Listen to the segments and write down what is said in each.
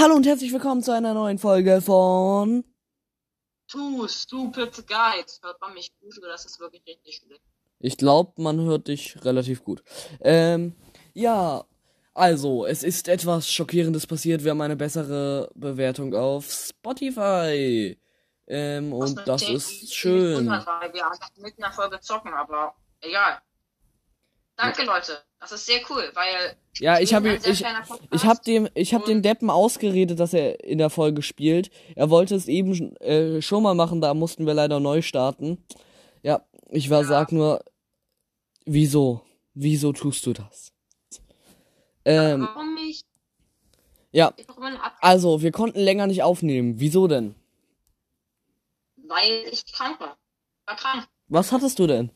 Hallo und herzlich willkommen zu einer neuen Folge von. Two Stupid Guides. Hört man mich gut oder das ist wirklich richtig schlecht? Ich glaube, man hört dich relativ gut. Ähm, ja, also, es ist etwas Schockierendes passiert. Wir haben eine bessere Bewertung auf Spotify. Ähm, Was und das ist schön. wir mitten in der Folge zocken, aber egal. Danke, Leute. Das ist sehr cool, weil. Ja, ich habe ich, ich hab dem ich hab dem Deppen ausgeredet, dass er in der Folge spielt. Er wollte es eben äh, schon mal machen, da mussten wir leider neu starten. Ja, ich war Ja. sag nur wieso? Wieso tust du das? Ähm, Warum nicht? ja, also, wir konnten länger nicht aufnehmen. Wieso denn? weil ich krank war. War krank. Was hattest du denn?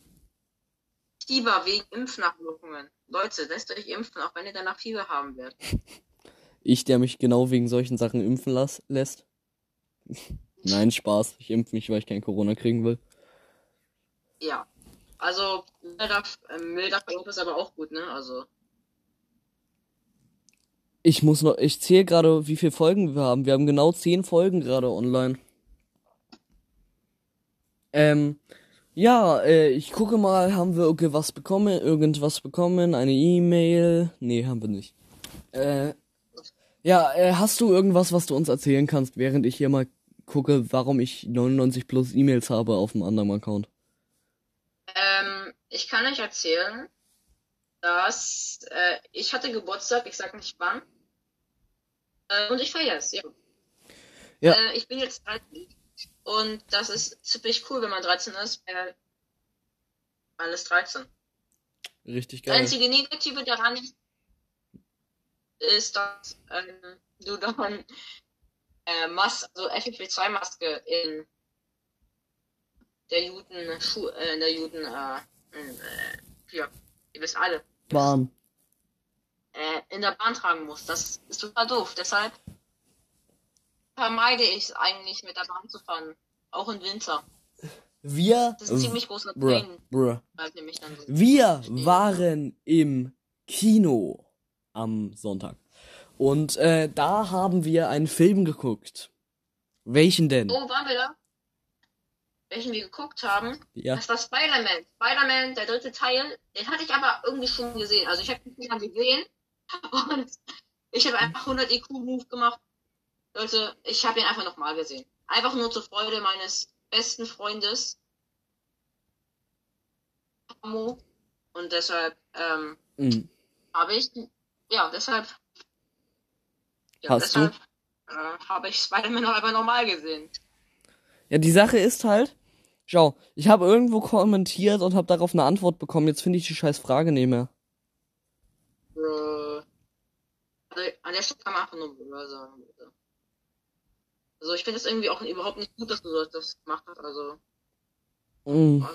Fieber wegen Impfnachwirkungen. Leute, lasst euch impfen, auch wenn ihr danach Fieber haben werdet. Ich, der mich genau wegen solchen Sachen impfen las lässt. Nein, Spaß. Ich impfe mich, weil ich kein Corona kriegen will. Ja. Also, milder, äh, milder Verlauf ist aber auch gut, ne? Also. Ich muss noch, ich zähle gerade, wie viele Folgen wir haben. Wir haben genau zehn Folgen gerade online. Ähm, ja, äh, ich gucke mal, haben wir irgendwas bekommen, irgendwas bekommen, eine E-Mail? Nee, haben wir nicht. Äh, ja, äh, hast du irgendwas, was du uns erzählen kannst, während ich hier mal gucke, warum ich 99 plus E-Mails habe auf dem anderen Account? Ähm, ich kann euch erzählen, dass äh, ich hatte Geburtstag, ich sag nicht wann. Äh, und ich feiere es, ja. Ja. Äh, ich bin jetzt 13 und das ist ziemlich cool, wenn man 13 ist, weil man ist 13. Richtig Das geil. einzige Negative daran ist, dass ähm, du dann äh, Mas also FFP2-Maske in der Juden, Schu äh, in der Juden, äh, äh, hier, ihr wisst alle, Bahn. äh, in der Bahn tragen musst. Das ist total doof. Deshalb vermeide ich es eigentlich, mit der Bahn zu fahren. Auch im Winter. Wir, Das ist ein ziemlich großer bruh, bruh. Wir waren im Kino am Sonntag. Und äh, da haben wir einen Film geguckt. Welchen denn? Oh, waren wir da? Welchen wir geguckt haben? Ja. Das war Spider-Man. Spider-Man, der dritte Teil. Den hatte ich aber irgendwie schon gesehen. Also ich habe den Film gesehen und ich habe einfach 100 IQ-Move gemacht. Leute, ich habe ihn einfach nochmal gesehen. Einfach nur zur Freude meines besten Freundes. Und deshalb ähm, Mhm. habe ich, ja, deshalb, ja, Hast du? deshalb äh, habe ich Spider-Man noch einfach normal gesehen. Ja, die Sache ist halt, schau, ich habe irgendwo kommentiert und habe darauf eine Antwort bekommen. Jetzt finde ich die scheiß Frage nicht mehr. Äh, also an der Stelle kann man einfach nur sagen. Bitte. Also ich finde es irgendwie auch überhaupt nicht gut, dass du das- gemacht hast. Also Mhm.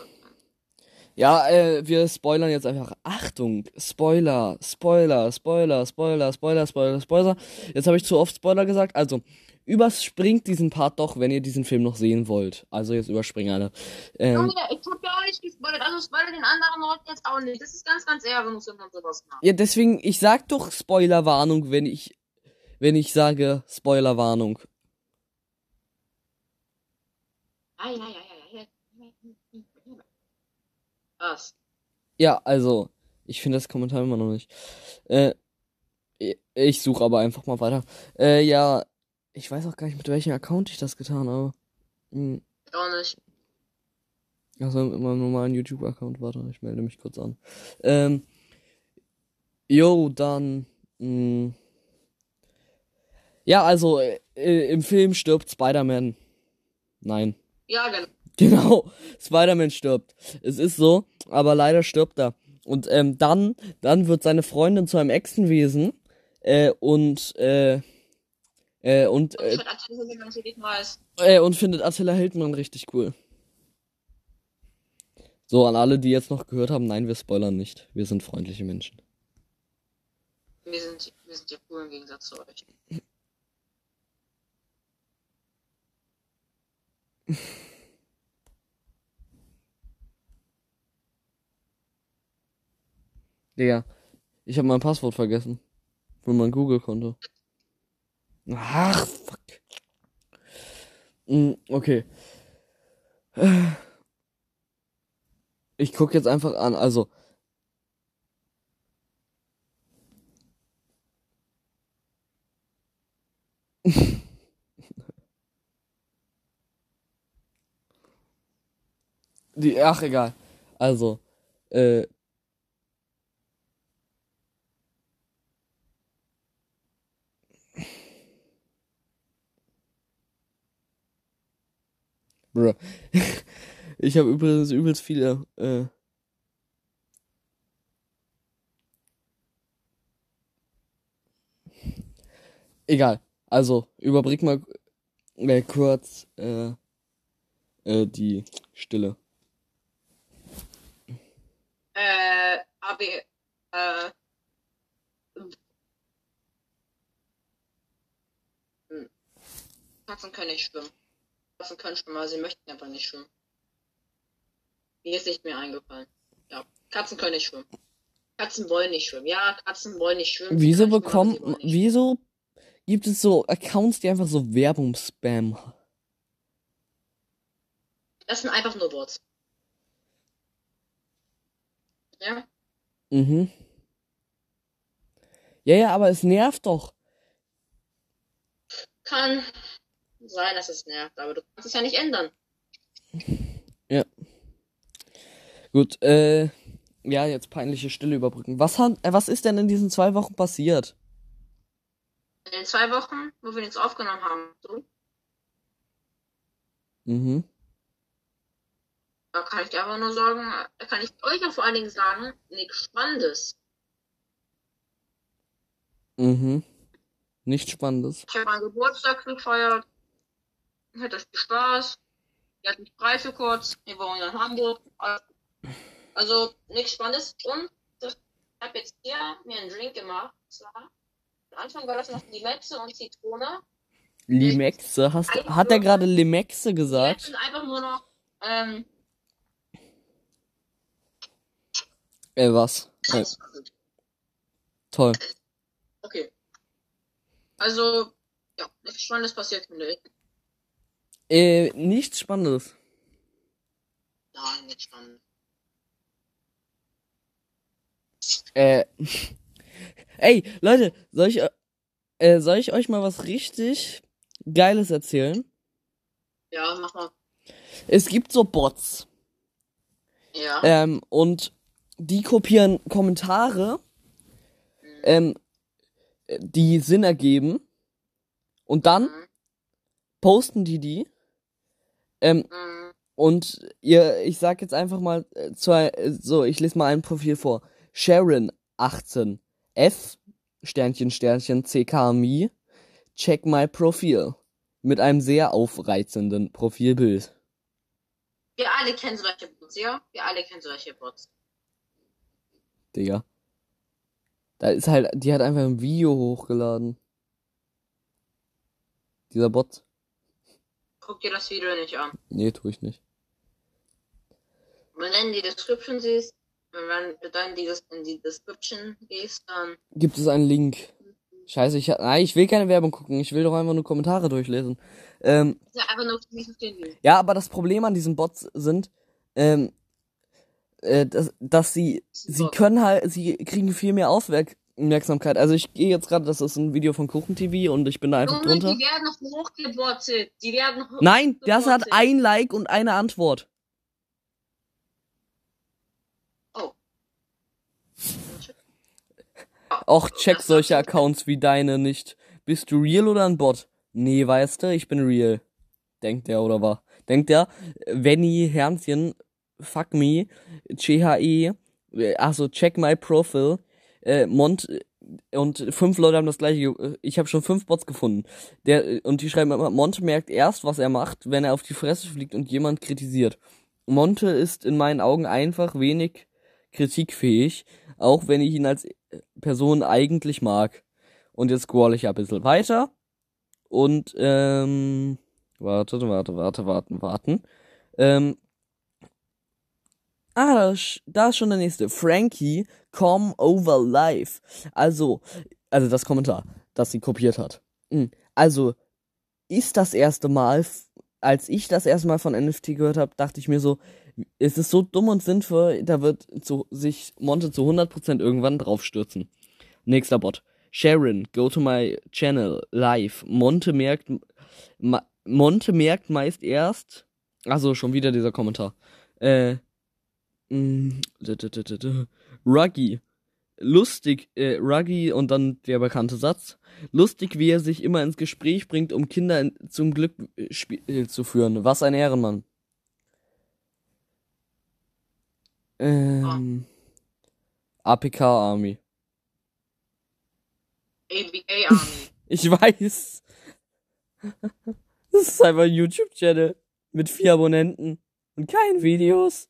Ja, äh, wir spoilern jetzt einfach. Achtung, Spoiler, Spoiler, Spoiler, Spoiler, Spoiler, Spoiler, Spoiler. Jetzt habe ich zu oft Spoiler gesagt. Also, überspringt diesen Part doch, wenn ihr diesen Film noch sehen wollt. Also jetzt überspringen alle. Ähm, Junge, ich hab ja auch nicht gespoilert, also spoilert den anderen Leuten jetzt auch nicht. Das ist ganz, ganz ehrenlos, wenn man sowas macht. ja, deswegen, ich sag doch Spoilerwarnung, wenn ich, wenn ich sage Spoilerwarnung. Ja, ja, ja, ja, ja. Was? Ja, also, ich finde das Kommentar immer noch nicht. Äh, ich suche aber einfach mal weiter. Äh, ja, ich weiß auch gar nicht, mit welchem Account ich das getan habe. Hm. Auch nicht. Also mit meinem normalen YouTube-Account, warte, ich melde mich kurz an. Ähm, jo, dann, mh. Ja, also, äh, im Film stirbt Spider-Man. Nein. Ja, genau. Genau, Spider-Man stirbt. Es ist so, aber leider stirbt er. Und ähm, dann, dann wird seine Freundin zu einem Echsenwesen äh, und äh, äh, und äh, äh, und findet Attila Hildmann richtig cool. So, an alle, die jetzt noch gehört haben, nein, wir spoilern nicht. Wir sind freundliche Menschen. Wir sind, wir sind ja cool im Gegensatz zu euch. Digga, ich habe mein Passwort vergessen. Für mein Google-Konto. Ach, fuck. Mm, okay. Ich guck jetzt einfach an, also. Die, ach, egal. Also, äh. Bruh. Ich habe übrigens übelst viele, äh. Egal. Also, überbrück mal äh, kurz, äh, äh, die Stille. Äh, aber, äh, hm. Katzen können nicht schwimmen. Katzen können schwimmen, aber sie möchten aber nicht schwimmen. Mir ist nicht mehr eingefallen. Ja, Katzen können nicht schwimmen. Katzen wollen nicht schwimmen. Ja, Katzen wollen nicht schwimmen. Wieso schwimmen. wieso gibt es so Accounts, die einfach so Werbung spammen? Das sind einfach nur Bots. Ja? Mhm. Ja, ja, aber es nervt doch. Kann sein, dass es nervt, aber du kannst es ja nicht ändern. Ja. Gut, äh, ja, jetzt peinliche Stille überbrücken. Was hat, äh, was ist denn in diesen zwei Wochen passiert? In den zwei Wochen, wo wir jetzt aufgenommen haben, so, Mhm. Da kann ich dir einfach nur sagen, da kann ich euch auch vor allen Dingen sagen, nichts Spannendes. Mhm. Nichts Spannendes. Ich habe meinen Geburtstag gefeiert. Hatte viel Spaß. Wir hatten frei für kurz. Wir wohnen in Hamburg. Also nichts Spannendes. Und das- ich habe jetzt hier mir einen Drink gemacht. Zwar, am Anfang war das noch Limette und Zitrone. Limexe, hast hat er gerade Limexe Jetzt gesagt? sind einfach nur noch, ähm, Äh, was? Äh, toll. Okay. Also, ja, nichts Spannendes passiert, finde ich. Äh, nichts Spannendes. Nein, nicht spannend. Äh, ey, Leute, soll ich, äh, soll ich euch mal was richtig Geiles erzählen? Ja, mach mal. Es gibt so Bots, Ja. ähm, und die kopieren Kommentare, ähm, die Sinn ergeben, und dann Mhm. posten die die, ähm, Mhm. Und ihr, ich sag jetzt einfach mal äh, zwei, äh, so, ich lese mal ein Profil vor. Sharon 18 F Sternchen Sternchen CKMI Check my Profil mit einem sehr aufreizenden Profilbild. Wir alle kennen solche Bots, ja? Wir alle kennen solche Bots. Digga. Da ist halt, die hat einfach ein Video hochgeladen. Dieser Bot. Guck dir das Video nicht an. Nee, tu ich nicht. Wenn du in die Description siehst, wenn du dann in die Description gehst, dann Gibt es einen Link? Scheiße, ich, nein, ich will keine Werbung gucken. Ich will doch einfach nur Kommentare durchlesen. Ähm, ja nicht verstehen will. Ja, aber das Problem an diesen Bots sind, ähm, äh, dass, dass sie, sie können halt, sie kriegen viel mehr Aufmerksamkeit. Also ich gehe jetzt gerade, das ist ein Video von Kuchen TV und ich bin da einfach Junge, drunter. die werden noch hochgebottet. Die werden hoch Nein, das hat ein Like und eine Antwort. Oh. Och, check Das solche. Accounts wie deine nicht. Bist du real oder ein Bot? Nee, weißt du, ich bin real. Denkt der oder war? Denkt der, Venny Hernchen, fuck me, CHE, äh, achso, check my profile, äh, Mont, äh, und fünf Leute haben das gleiche, ge- ich habe schon fünf Bots gefunden. Der, äh, und die schreiben immer, Monte merkt erst, was er macht, wenn er auf die Fresse fliegt und jemand kritisiert. Monte ist in meinen Augen einfach wenig kritikfähig, auch wenn ich ihn als Person eigentlich mag. Und jetzt scroll ich ein bisschen weiter. Und, ähm, warte, warte, warte, warten, warten. Ähm, Ah, da ist schon der nächste. Frankie, come over live. Also, also das Kommentar, das sie kopiert hat. Hm. Also, ist das erste Mal, als ich das erste Mal von NFT gehört habe, dachte ich mir so, es ist so dumm und sinnvoll, da wird zu, sich Monte zu 100% irgendwann draufstürzen. Nächster Bot. Sharon, go to my channel, live. Monte merkt, Monte merkt meist erst, also schon wieder dieser Kommentar, äh, Mm, Ruggy. Lustig, äh, Ruggy und dann der bekannte Satz. Lustig, wie er sich immer ins Gespräch bringt, um Kinder in, zum Glück äh, äh zu führen. Was ein Ehrenmann. Ähm, ah. APK Army. ABA Army. ich weiß. das ist einfach ein YouTube-Channel mit vier Abonnenten und kein Videos.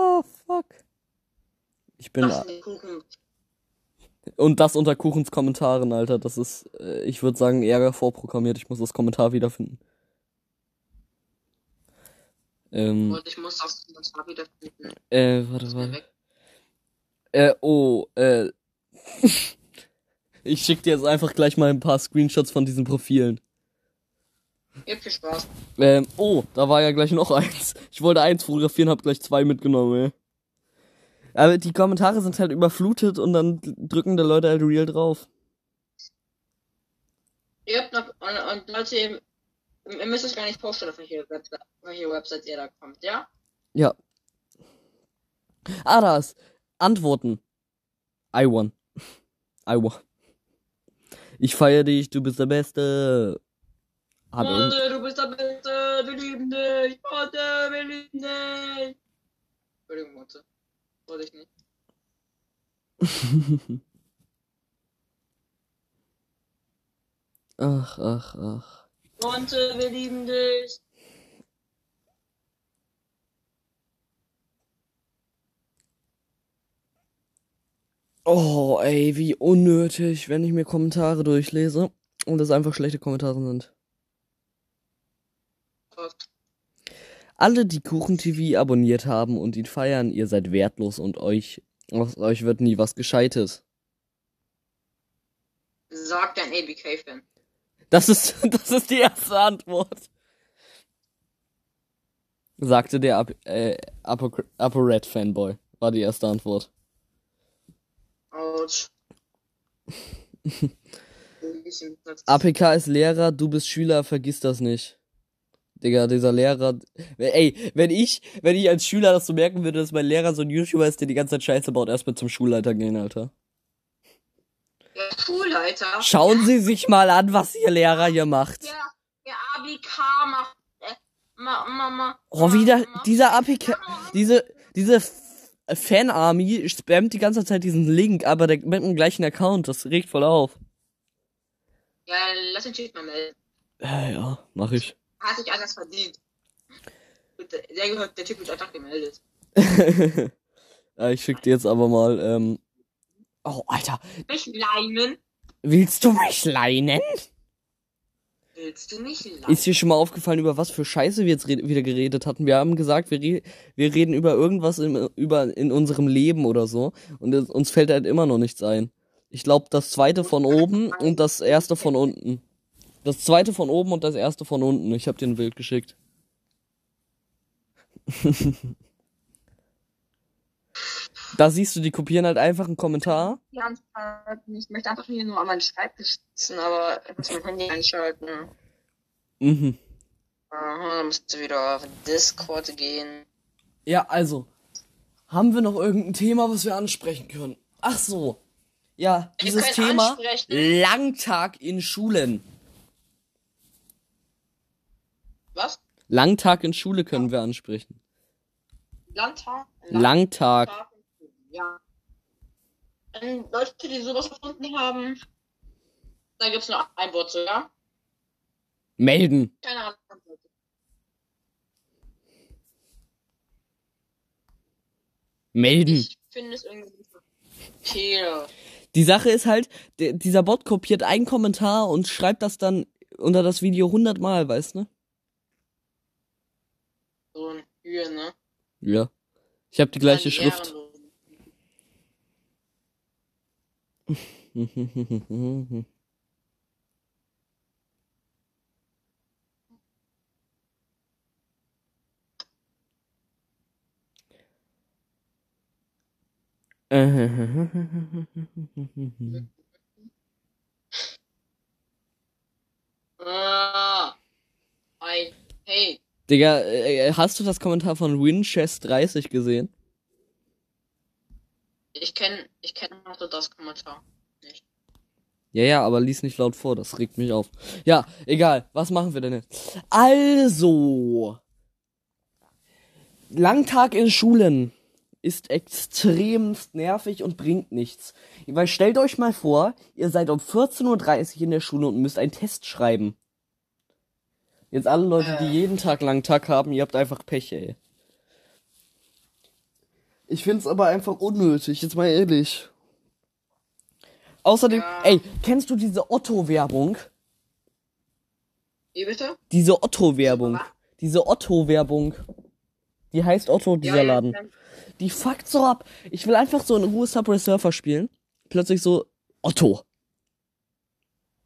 Oh, fuck. Ich bin. Und das unter Kuchens Kommentaren, Alter. Das ist, äh, ich würde sagen, Ärger vorprogrammiert. Ich muss das Kommentar wiederfinden. Ähm, Und ich muss das Kommentar wiederfinden. Äh, warte, warte. Äh, oh, äh. ich schick dir jetzt einfach gleich mal ein paar Screenshots von diesen Profilen. Jetzt viel Spaß. Ähm, oh, da war ja gleich noch eins. Ich wollte eins fotografieren, hab gleich zwei mitgenommen, ey. Aber die Kommentare sind halt überflutet und dann drücken da Leute halt real drauf. Ihr habt noch, und, und Leute, ihr müsst euch gar nicht posten, auf welche, Website, welche Website ihr da kommt, ja? Ja. Ah, das. Antworten. I won. I won. Ich feier dich, du bist der Beste. Hallo. Vater, du bist der Beste, wir lieben dich. Vater, wir lieben dich. Entschuldigung, Mutter. Wollte ich nicht. ach, ach, ach. Monte, wir lieben dich. Oh, ey, wie unnötig, wenn ich mir Kommentare durchlese und das einfach schlechte Kommentare sind. Alle, die Kuchen TV abonniert haben und ihn feiern, ihr seid wertlos und euch aus euch wird nie was Gescheites. Sagt ein ABK-Fan. Das ist, das ist die erste Antwort. Sagte der Ap äh, Aporet-Fanboy. War die erste Antwort. Autsch. APK ist Lehrer, du bist Schüler, vergiss das nicht. Digga, dieser Lehrer. Ey, wenn ich, wenn ich als Schüler das so merken würde, dass mein Lehrer so ein YouTuber ist, der die ganze Zeit Scheiße baut, erstmal zum Schulleiter gehen, Alter. Der Schulleiter. Schauen Sie sich mal an, was Ihr Lehrer hier macht. Ja, der ABK macht. Äh, ma, ma, ma, oh, wieder dieser APK. Diese, diese Fan-Army spammt die ganze Zeit diesen Link, aber der, mit dem gleichen Account. Das regt voll auf. Ja, lass den Cheat mal melden. Ja, ja, mach ich. Hat sich anders verdient. Der, gehört, der Typ wird einfach gemeldet. ich schick dir jetzt aber mal, ähm. Oh, Alter. Mich leinen? Willst du mich leinen? Willst du mich leinen? Ist dir schon mal aufgefallen, über was für Scheiße wir jetzt re wieder geredet hatten? Wir haben gesagt, wir, re wir reden über irgendwas in, über in unserem Leben oder so. Und es, uns fällt halt immer noch nichts ein. Ich glaube, das zweite von oben und das erste von unten. Das zweite von oben und das erste von unten. Ich hab dir ein Bild geschickt. da siehst du, die kopieren halt einfach einen Kommentar. Ich möchte einfach hier nur an meinen Schreibtisch sitzen, aber ich muss mein Handy einschalten. Mhm. Aha, dann musst du wieder auf Discord gehen. Ja, also. Haben wir noch irgendein Thema, was wir ansprechen können? Ach so. Ja, dieses Thema Langtag in Schulen. Was? Langtag in Schule können ja. wir ansprechen. Langtag? Langtag. Langtag. Ja. Ähm, Leute, die sowas gefunden haben, da gibt es nur ein Wort zu, ja? Melden. Keine Ahnung. Melden. Ich finde es irgendwie okay. Die Sache ist halt, dieser Bot kopiert einen Kommentar und schreibt das dann unter das Video hundertmal, weißt du? Ne? Mühe, ne? Ja. Ich habe die gleiche Schrift. Ah, I hate Digga, äh, hast du das Kommentar von Winchest 30 gesehen? Ich kenn, ich kenn noch so das Kommentar nicht. Ja, ja, aber lies nicht laut vor, das regt mich auf. Ja, egal, was machen wir denn jetzt? Also, Langtag in Schulen ist extremst nervig und bringt nichts. Weil stellt euch mal vor, ihr seid um 14.30 Uhr in der Schule und müsst einen Test schreiben. Jetzt alle Leute, die jeden Tag Langtag haben, ihr habt einfach Pech, ey. Ich find's aber einfach unnötig, jetzt mal ehrlich. Außerdem, Ja. ey, kennst du diese Otto-Werbung? Wie bitte? Diese Otto-Werbung. Diese Otto-Werbung. Die heißt Otto, dieser Laden. Ja, Die fuckt so ab. Ich will einfach so in Ruhe Subway Surfer spielen. Plötzlich so, Otto.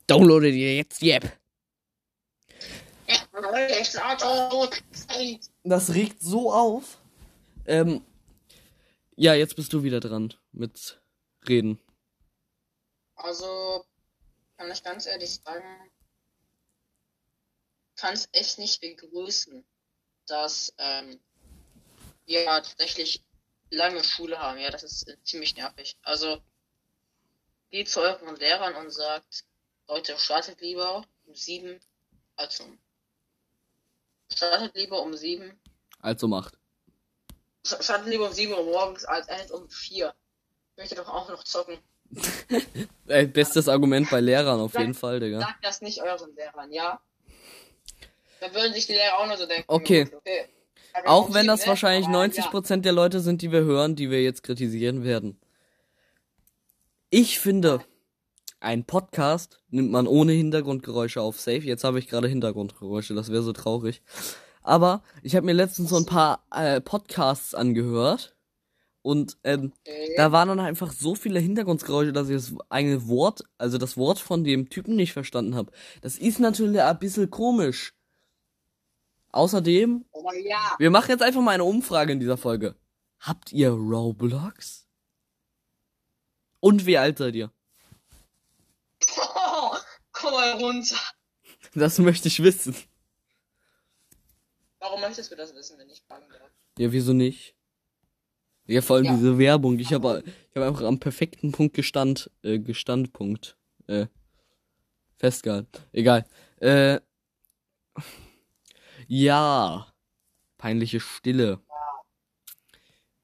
Downloade dir jetzt die App. Das regt so auf. Ähm, ja, jetzt bist du wieder dran mit Reden. Also, kann ich ganz ehrlich sagen, kann es echt nicht begrüßen, dass ähm, wir tatsächlich lange Schule haben. Ja, das ist ziemlich nervig. Also, geht zu euren Lehrern und sagt, Leute, startet lieber um sieben als um. Startet lieber um sieben. Also macht. Startet lieber um sieben Uhr morgens als um vier. Ich möchte doch auch noch zocken. Ey, bestes Argument bei Lehrern auf jeden Fall, Digga. Sagt das nicht euren Lehrern, ja? Dann würden sich die Lehrer auch nur so denken. Okay. okay. Aber Auch um wenn das ne? wahrscheinlich Aber 90% der Leute sind, die wir hören, die wir jetzt kritisieren werden. Ich finde, ein Podcast nimmt man ohne Hintergrundgeräusche auf Safe. Jetzt habe ich gerade Hintergrundgeräusche, das wäre so traurig. Aber ich habe mir letztens so ein paar äh, Podcasts angehört und ähm, da waren dann einfach so viele Hintergrundgeräusche, dass ich das eigene Wort, also das Wort von dem Typen nicht verstanden habe. Das ist natürlich ein bisschen komisch. Außerdem Oh ja. wir machen jetzt einfach mal eine Umfrage in dieser Folge. Habt ihr Roblox? Und wie alt seid ihr? Oh, komm mal runter. Das möchte ich wissen. Warum möchtest du das wissen, wenn ich fragen darf? Ja, wieso nicht? Ja, vor allem Ja. diese Werbung. Ich habe ich hab einfach am perfekten Punkt gestand, äh, Gestandpunkt, äh, festgehalten. Egal. Äh, ja. Peinliche Stille.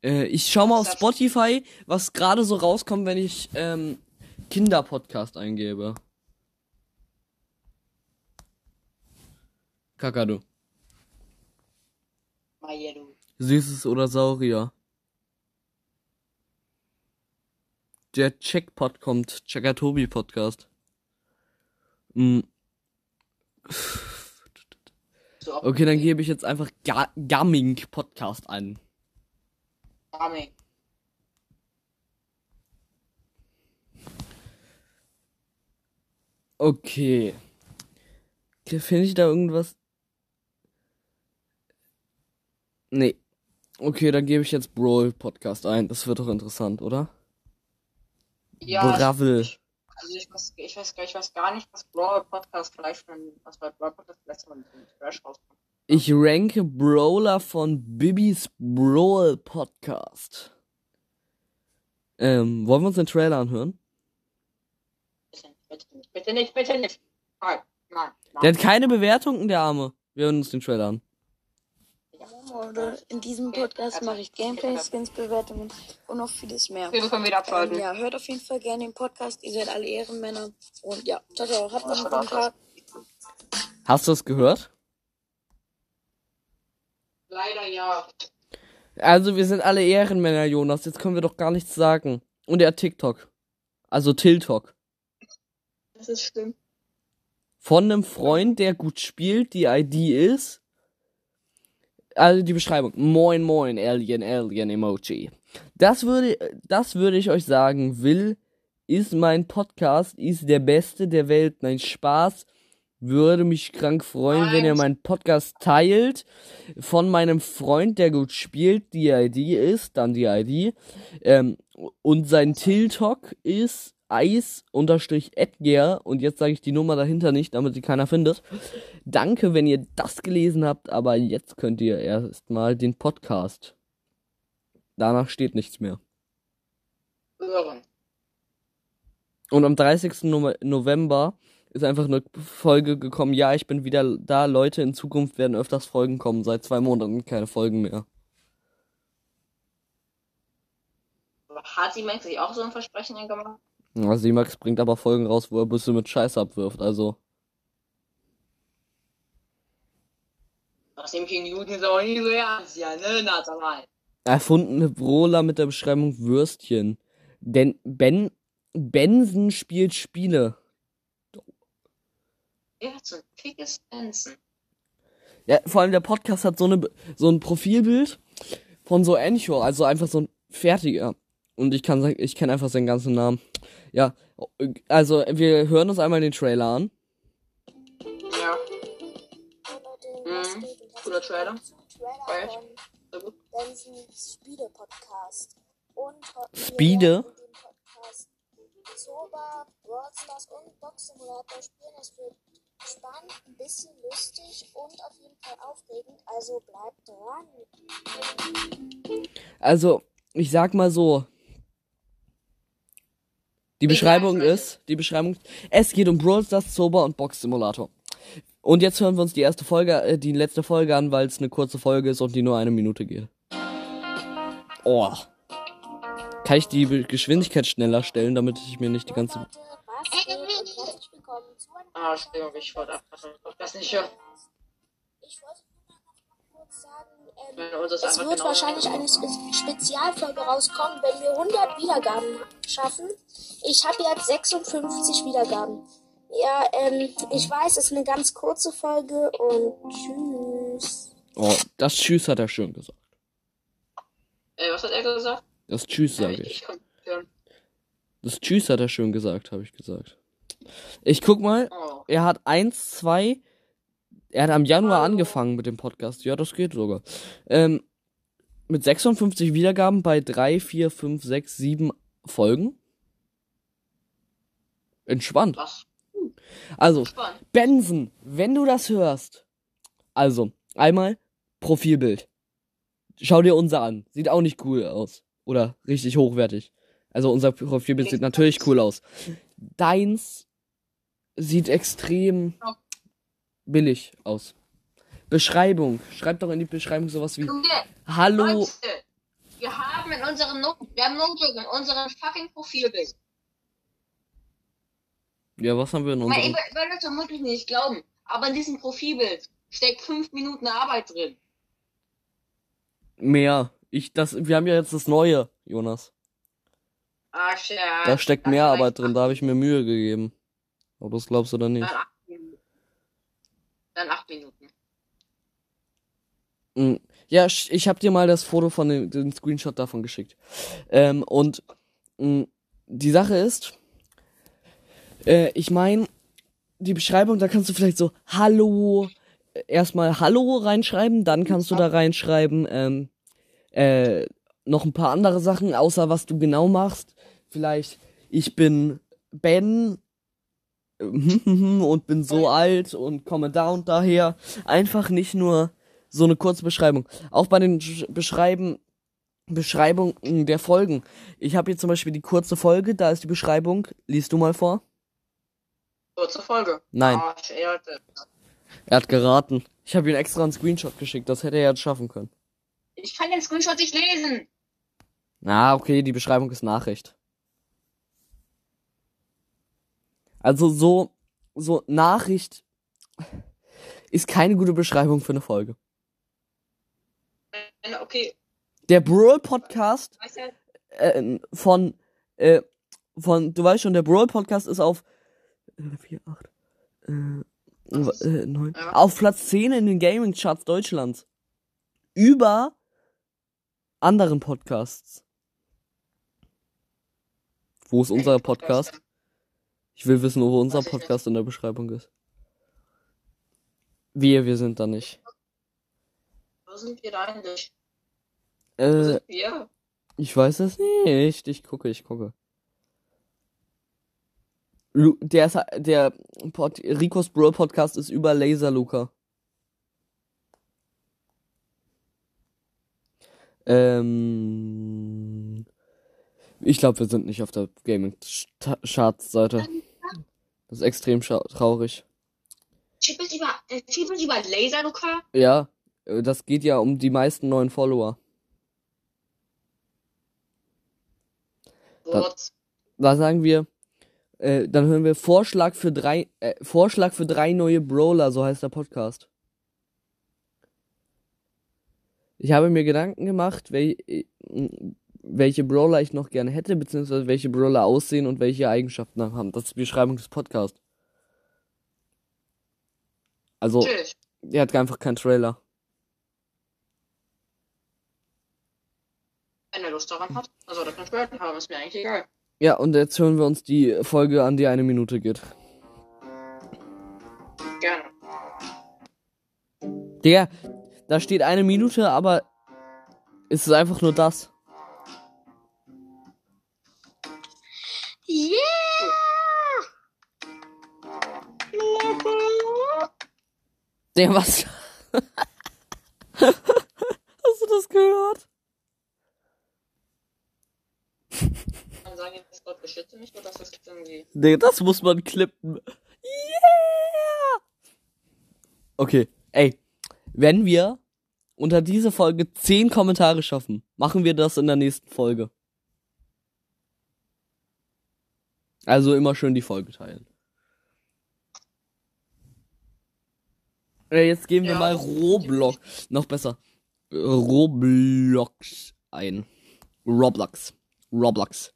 Äh, ich schau mal auf Spotify, was gerade so rauskommt, wenn ich, ähm, Kinderpodcast eingebe. Kakadu. Majedu. Süßes oder Saurier? Der Checkpot kommt. Checkatobi Podcast. Auch Okay, dann gebe ich jetzt einfach Ga Gaming Podcast an. Farming. Okay. Finde ich da irgendwas? Nee. Okay, dann gebe ich jetzt Brawl Podcast ein. Das wird doch interessant, oder? Ja, Bravel. Ich, also ich weiß, ich weiß, ich weiß gar nicht, was Brawl Podcast vielleicht von, was bei Brawl Podcast vielleicht von Trash rauskommt. Ich ranke Brawler von Bibis Brawl Podcast. Ähm, wollen wir uns den Trailer anhören? Bitte nicht, bitte nicht, bitte nicht. Nein, nein, nein. Der hat keine Bewertungen, der Arme. Wir hören uns den Trailer an. Oder in diesem Podcast mache ich Gameplay, Skins, Bewertungen und noch vieles mehr. Wir können wieder Ähm, abschalten. ja, hört auf jeden Fall gerne den Podcast. Ihr seid alle Ehrenmänner. Und ja, ciao, ciao. Habt noch einen guten Tag. Hast du es gehört? Leider ja. Also, wir sind alle Ehrenmänner, Jonas. Jetzt können wir doch gar nichts sagen. Und er hat TikTok. Also Tiltok. Das ist stimmt. Von einem Freund, der gut spielt. Die ID ist. Also die Beschreibung. Moin, moin, Alien, Alien Emoji. Das würde, das würde ich euch sagen. Will ist mein Podcast, ist der beste der Welt. Nein, Spaß. Würde mich krank freuen, wenn ihr meinen Podcast teilt. Von meinem Freund, der gut spielt. Die ID ist, dann die ID. Ähm, und sein Tiltok ist Eis-Edgar und jetzt sage ich die Nummer dahinter nicht, damit sie keiner findet. Danke, wenn ihr das gelesen habt, aber jetzt könnt ihr erstmal den Podcast. Danach steht nichts mehr. Hören. Und am 30. No November ist einfach eine Folge gekommen. Ja, ich bin wieder da. Leute, in Zukunft werden öfters Folgen kommen. Seit zwei Monaten keine Folgen mehr. Hat sie Max sich auch so ein Versprechen gemacht? Ja, Simax bringt aber Folgen raus, wo er Büsse mit Scheiß abwirft. Also. Ja, ne? Erfundene Brawler mit der Beschreibung Würstchen. Denn Ben Benson spielt Spiele. Er hat so ein pickes Benson. Ja, vor allem der Podcast hat so eine so ein Profilbild von so Ancho, also einfach so ein fertiger. Und ich kann sagen, ich kenne einfach seinen ganzen Namen. Ja, also wir hören uns einmal den Trailer an. Ja. Mhm. Cooler Trailer. Sehr gut. Bensons Spiele-Podcast. Und Spiele? Zoba, Brawl Stars und Box Simulator spielen. Es wird spannend, ein bisschen lustig und auf jeden Fall aufregend. Also bleibt dran. Also, ich sag mal so. Die Beschreibung ist, die Beschreibung, es geht um Brawl Stars, Zoba und Box Simulator. Und jetzt hören wir uns die erste Folge, äh, die letzte Folge an, weil es eine kurze Folge ist und die nur eine Minute geht. Oh. Kann ich die Be- Geschwindigkeit schneller stellen, damit ich mir nicht die ganze... Leute, was einem Ah, Entschuldigung, ich wollte einfach das nicht hören. Ich wollte nur mal noch mal kurz sagen, ähm, es wird genau- wahrscheinlich eine Spe Spezialfolge rauskommen, wenn wir 100 Wiedergaben schaffen. Ich habe jetzt 56 Wiedergaben. Ja, ähm, ich weiß, es ist eine ganz kurze Folge und tschüss. Oh, das Tschüss hat er schön gesagt. Äh, was hat er gesagt? Das Tschüss Ja, sage ich. Das Tschüss hat er schön gesagt, habe ich gesagt. Ich guck mal, Oh. er hat eins, zwei. Er hat am Januar angefangen mit dem Podcast. Ja, das geht sogar. Ähm, mit 56 Wiedergaben bei 3, 4, 5, 6, 7 Folgen. Entspannt. Was? Also, Spannend. Benson, wenn du das hörst. Also, einmal Profilbild. Schau dir unser an. Sieht auch nicht cool aus. Oder richtig hochwertig. Also unser Profilbild sieht natürlich cool aus. Deins sieht extrem billig aus. Beschreibung. Schreib doch in die Beschreibung sowas wie Junge, Hallo. Leute, wir haben in unserem Not wir haben Notebook in unserem fucking Profilbild. Ja, was haben wir in Ich unserem... werdet das vermutlich nicht glauben, aber in diesem Profilbild steckt fünf Minuten Arbeit drin. Mehr. Ich, das, wir haben ja jetzt das Neue, Jonas. Ah, shit. Da steckt mehr Arbeit drin, da habe ich mir Mühe gegeben. Aber das glaubst du dann nicht. Minuten. Dann acht Minuten. Mm, Ja, ich habe dir mal das Foto von dem, den Screenshot davon geschickt. Ähm, und mh, die Sache ist, äh, ich meine, die Beschreibung, da kannst du vielleicht so Hallo, äh, erstmal Hallo reinschreiben, dann kannst du da reinschreiben, ähm, äh, noch ein paar andere Sachen, außer was du genau machst. Vielleicht, ich bin Ben und bin so alt und komme da und daher. Einfach nicht nur so eine kurze Beschreibung. Auch bei den Sch- Beschreiben, Beschreibungen der Folgen. Ich habe hier zum Beispiel die kurze Folge, da ist die Beschreibung. Liest du mal vor? Kurze Folge. Nein. Ah, shit. Er hat geraten. Ich habe ihm extra einen Screenshot geschickt, das hätte er jetzt schaffen können. Ich kann den Screenshot nicht lesen. Na, okay, die Beschreibung ist Nachricht. Also so, so Nachricht ist keine gute Beschreibung für eine Folge. Äh, Okay, Der Brawl Podcast äh, von, äh, von, du weißt schon, der Brawl Podcast ist auf äh, 4, 8, äh, äh, 9, Ja. auf Platz 10 in den Gaming Charts Deutschlands. Über anderen Podcasts. Wo ist unser Podcast? Ich will wissen, wo unser Podcast in der Beschreibung ist. Wir, wir sind da nicht. Wo sind wir da eigentlich? Wo Äh, sind wir? Ich weiß es nicht. Ich gucke, ich gucke. Lu der ist, der Pod Ricos Bro Podcast ist über Laser Luca. Ähm, ich glaube, wir sind nicht auf der Gaming Charts Seite. Das ist extrem traurig. Ist über, Typ ist über Laser Luca? Ja, äh, das geht ja um die meisten neuen Follower. Da, da sagen wir, äh, dann hören wir Vorschlag für drei, äh, Vorschlag für drei neue Brawler, so heißt der Podcast. Ich habe mir Gedanken gemacht, wel, äh, welche Brawler ich noch gerne hätte, beziehungsweise welche Brawler aussehen und welche Eigenschaften haben. Das ist die Beschreibung des Podcasts. Also, Tschüss. er hat einfach keinen Trailer. Wenn er Lust daran hat. Also, das kann ich haben, ist mir eigentlich egal. Ja, und jetzt hören wir uns die Folge an, die eine Minute geht. Gerne. Der, da steht eine Minute, aber es ist einfach nur das. Der was? Hast du das gehört? sagen jetzt Gott beschütze mich oder ist das jetzt irgendwie. Nee, das muss man klippen. Yeah! Okay, ey. Wenn wir unter diese Folge 10 Kommentare schaffen, machen wir das in der nächsten Folge. Also immer schön die Folge teilen. Jetzt geben wir ja, mal Roblox. Noch besser. Roblox ein. Roblox. Roblox.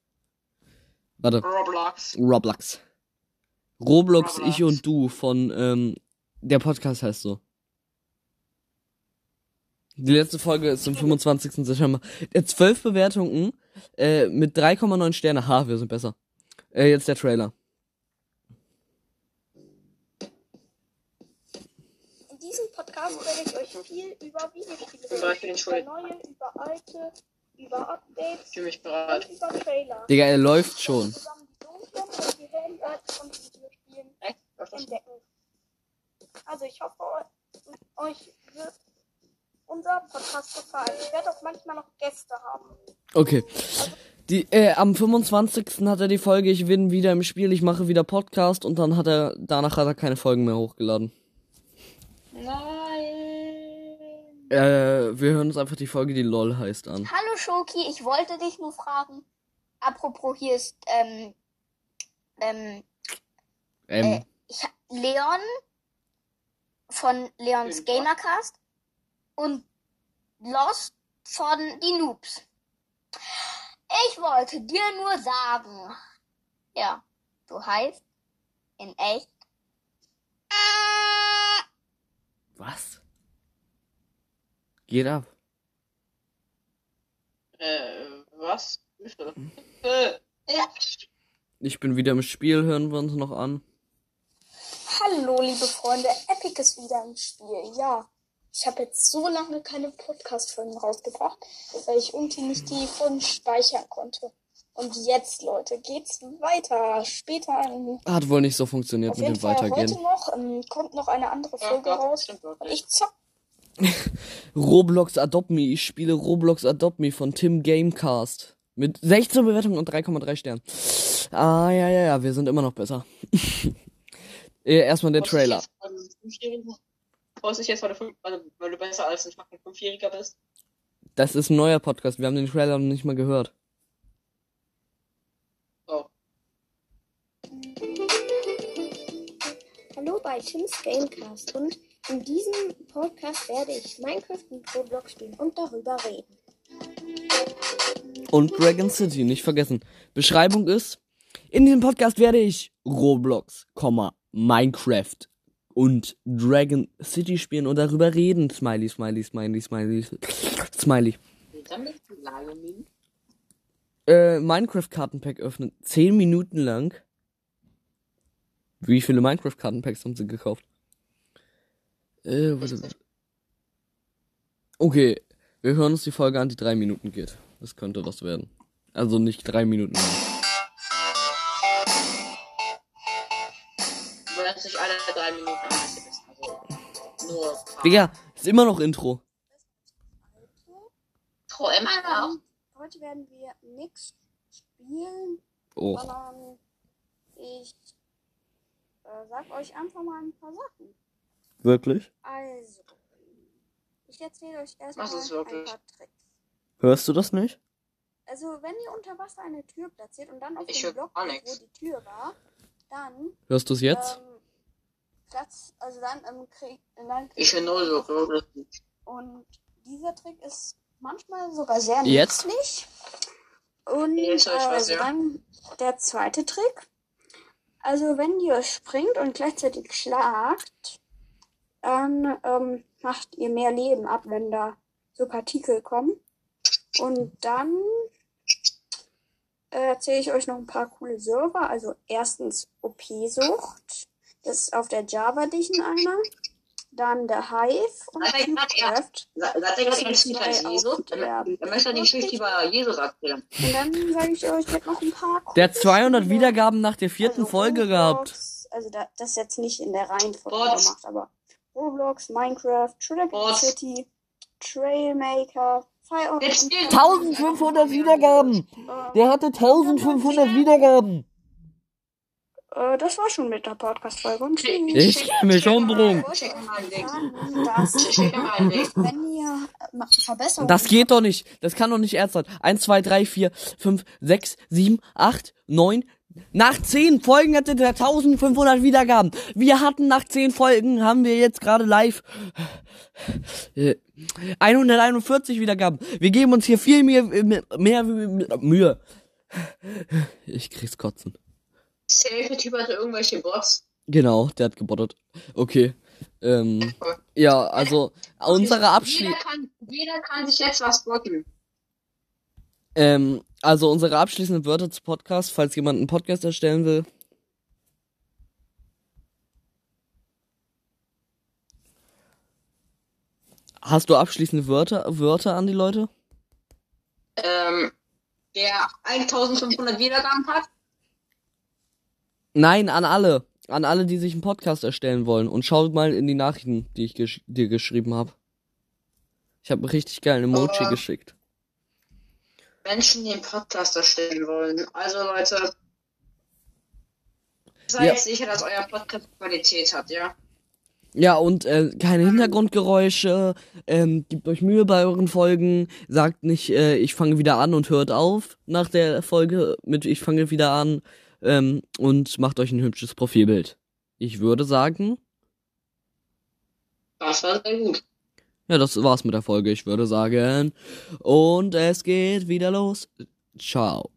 Warte. Roblox. Roblox. Roblox, ich und du von, ähm, der Podcast heißt so. Die letzte Folge ist am 25. September. Der 12 Bewertungen äh, mit 3,9 Sterne. Ha, wir sind besser. Äh, jetzt der Trailer. Podcast werde ich euch viel über Videospiele über neue, über alte über Updates, für mich bereit. und über Trailer. Digga, er läuft schon. Zusammen die dunklen und die von Videospielen entdecken. Also ich hoffe, euch wird unser Podcast gefallen. Ich werde auch manchmal noch Gäste haben. Okay. Die, äh, am 25. hat er die Folge, ich bin wieder im Spiel, ich mache wieder Podcast und dann hat er, danach hat er keine Folgen mehr hochgeladen. Nein. Äh, wir hören uns einfach die Folge, die LOL heißt, an. Hallo Schoki, ich wollte dich nur fragen. Apropos, hier ist, ähm, ähm, ähm. Äh, ich, Leon von Leons Gamercast und Lost von die Noobs. Ich wollte dir nur sagen, ja, du heißt in echt. Was? Geht ab. Äh, was? Äh, ja. Ich bin wieder im Spiel, hören wir uns noch an. Hallo, liebe Freunde, Epic ist wieder im Spiel. Ja, ich habe jetzt so lange keine Podcast-Folgen rausgebracht, weil ich irgendwie nicht die Folgen speichern konnte. Und jetzt, Leute, geht's weiter. Später. Ähm, Hat wohl nicht so funktioniert mit dem Fall Weitergehen. Heute noch ähm, kommt noch eine andere Folge ja, raus. Und ich zock Roblox Adopt Me. Ich spiele Roblox Adopt Me von Tim Gamecast. Mit 16 Bewertungen und 3,3 Sternen. Ah, ja, ja, ja, wir sind immer noch besser. Erstmal der Trailer. Freust dich jetzt, weil du, weil du besser als ein fucking Fünfjähriger bist? Das ist ein neuer Podcast. Wir haben den Trailer noch nicht mal gehört. Oh. Hallo bei Tims Gamecast und in diesem Podcast werde ich Minecraft und Roblox spielen und darüber reden. Und Dragon City, nicht vergessen. Beschreibung ist, in diesem Podcast werde ich Roblox, Minecraft und Dragon City spielen und darüber reden. Smiley, smiley, smiley, smiley, smiley. Äh, Minecraft Kartenpack öffnen. 10 Minuten lang. Wie viele Minecraft Kartenpacks haben sie gekauft? Äh, warte. Okay, wir hören uns die Folge an, die drei Minuten geht. Das könnte was werden. Also nicht drei Minuten lang. Aber das nicht alle drei Minuten an. Also nur. Digga, ist immer noch Intro. Tro immer noch. Ähm, heute werden wir nichts spielen, Oh. sondern ich äh, sag euch einfach mal ein paar Sachen. Wirklich? Also, ich erzähle euch erstmal ein paar Tricks. Hörst du das nicht? Also, wenn ihr unter Wasser eine Tür platziert und dann auf Ich den Block, geht, wo die Tür war, dann Hörst du es jetzt? ähm, Platz, also dann ähm, krieg, dann Ich höre null so. Und dieser Trick ist manchmal sogar sehr Jetzt? nützlich. Und Jetzt ich was, ja. dann der zweite Trick. Also wenn ihr springt und gleichzeitig schlagt, dann ähm, macht ihr mehr Leben ab, wenn da so Partikel kommen. Und dann äh, erzähle ich euch noch ein paar coole Server. Also erstens OP-Sucht. Das ist auf der Java-Dichen einer. Dann der Hive und ich. Cubecraft. Seid ihr gerade ganz Zwei Jesus? auf der Er möchte die Geschichte über Jesus erzählen. Und dann sage ich euch jetzt noch ein paar Der hat coole 200 Spiele. Wiedergaben nach der vierten Also Folge gehabt. Roblox, Also da, das ist jetzt nicht in der Reihenfolge gemacht, aber Roblox, Minecraft, Bots. City, Trailmaker, Fire Jetzt und- steht- 1500 Wiedergaben! Der hatte 1500 Wiedergaben! Äh, das war schon mit der Podcast-Folge. Ich geh mich umbringen. Äh, Das geht doch nicht. Das kann doch nicht ernst sein. 1, 2, 3, 4, 5, 6, 7, 8, 9. Nach 10 Folgen hatte der 1500 Wiedergaben. Wir hatten nach 10 Folgen, haben wir jetzt gerade live äh, 141 Wiedergaben. Wir geben uns hier viel mehr, mehr, Mühe. Ich krieg's kotzen. Safe Typ hatte irgendwelche Bots. Genau, der hat gebottet. Okay. Ähm, ja, also unsere Abschließung. Jeder kann, jeder kann sich jetzt was botten. Ähm, also unsere abschließenden Wörter zu Podcast, falls jemand einen Podcast erstellen will. Hast du abschließende Wörter, Wörter an die Leute? Ähm, der 1500 Wiedergaben hat. Nein, an alle. An alle, die sich einen Podcast erstellen wollen. Und schaut mal in die Nachrichten, die ich gesch dir geschrieben habe. Ich habe einen richtig geilen Emoji Oh. geschickt. Menschen, die einen Podcast erstellen wollen. Also Leute, seid Ja. sicher, dass euer Podcast Qualität hat, ja? Ja, und äh, keine Hintergrundgeräusche, ähm, gebt euch Mühe bei euren Folgen, sagt nicht, äh, ich fange wieder an und hört auf nach der Folge mit ich fange wieder an ähm, und macht euch ein hübsches Profilbild. Ich würde sagen, Das war sehr gut. Ja, das war's mit der Folge. Ich würde sagen, und es geht wieder los. Ciao.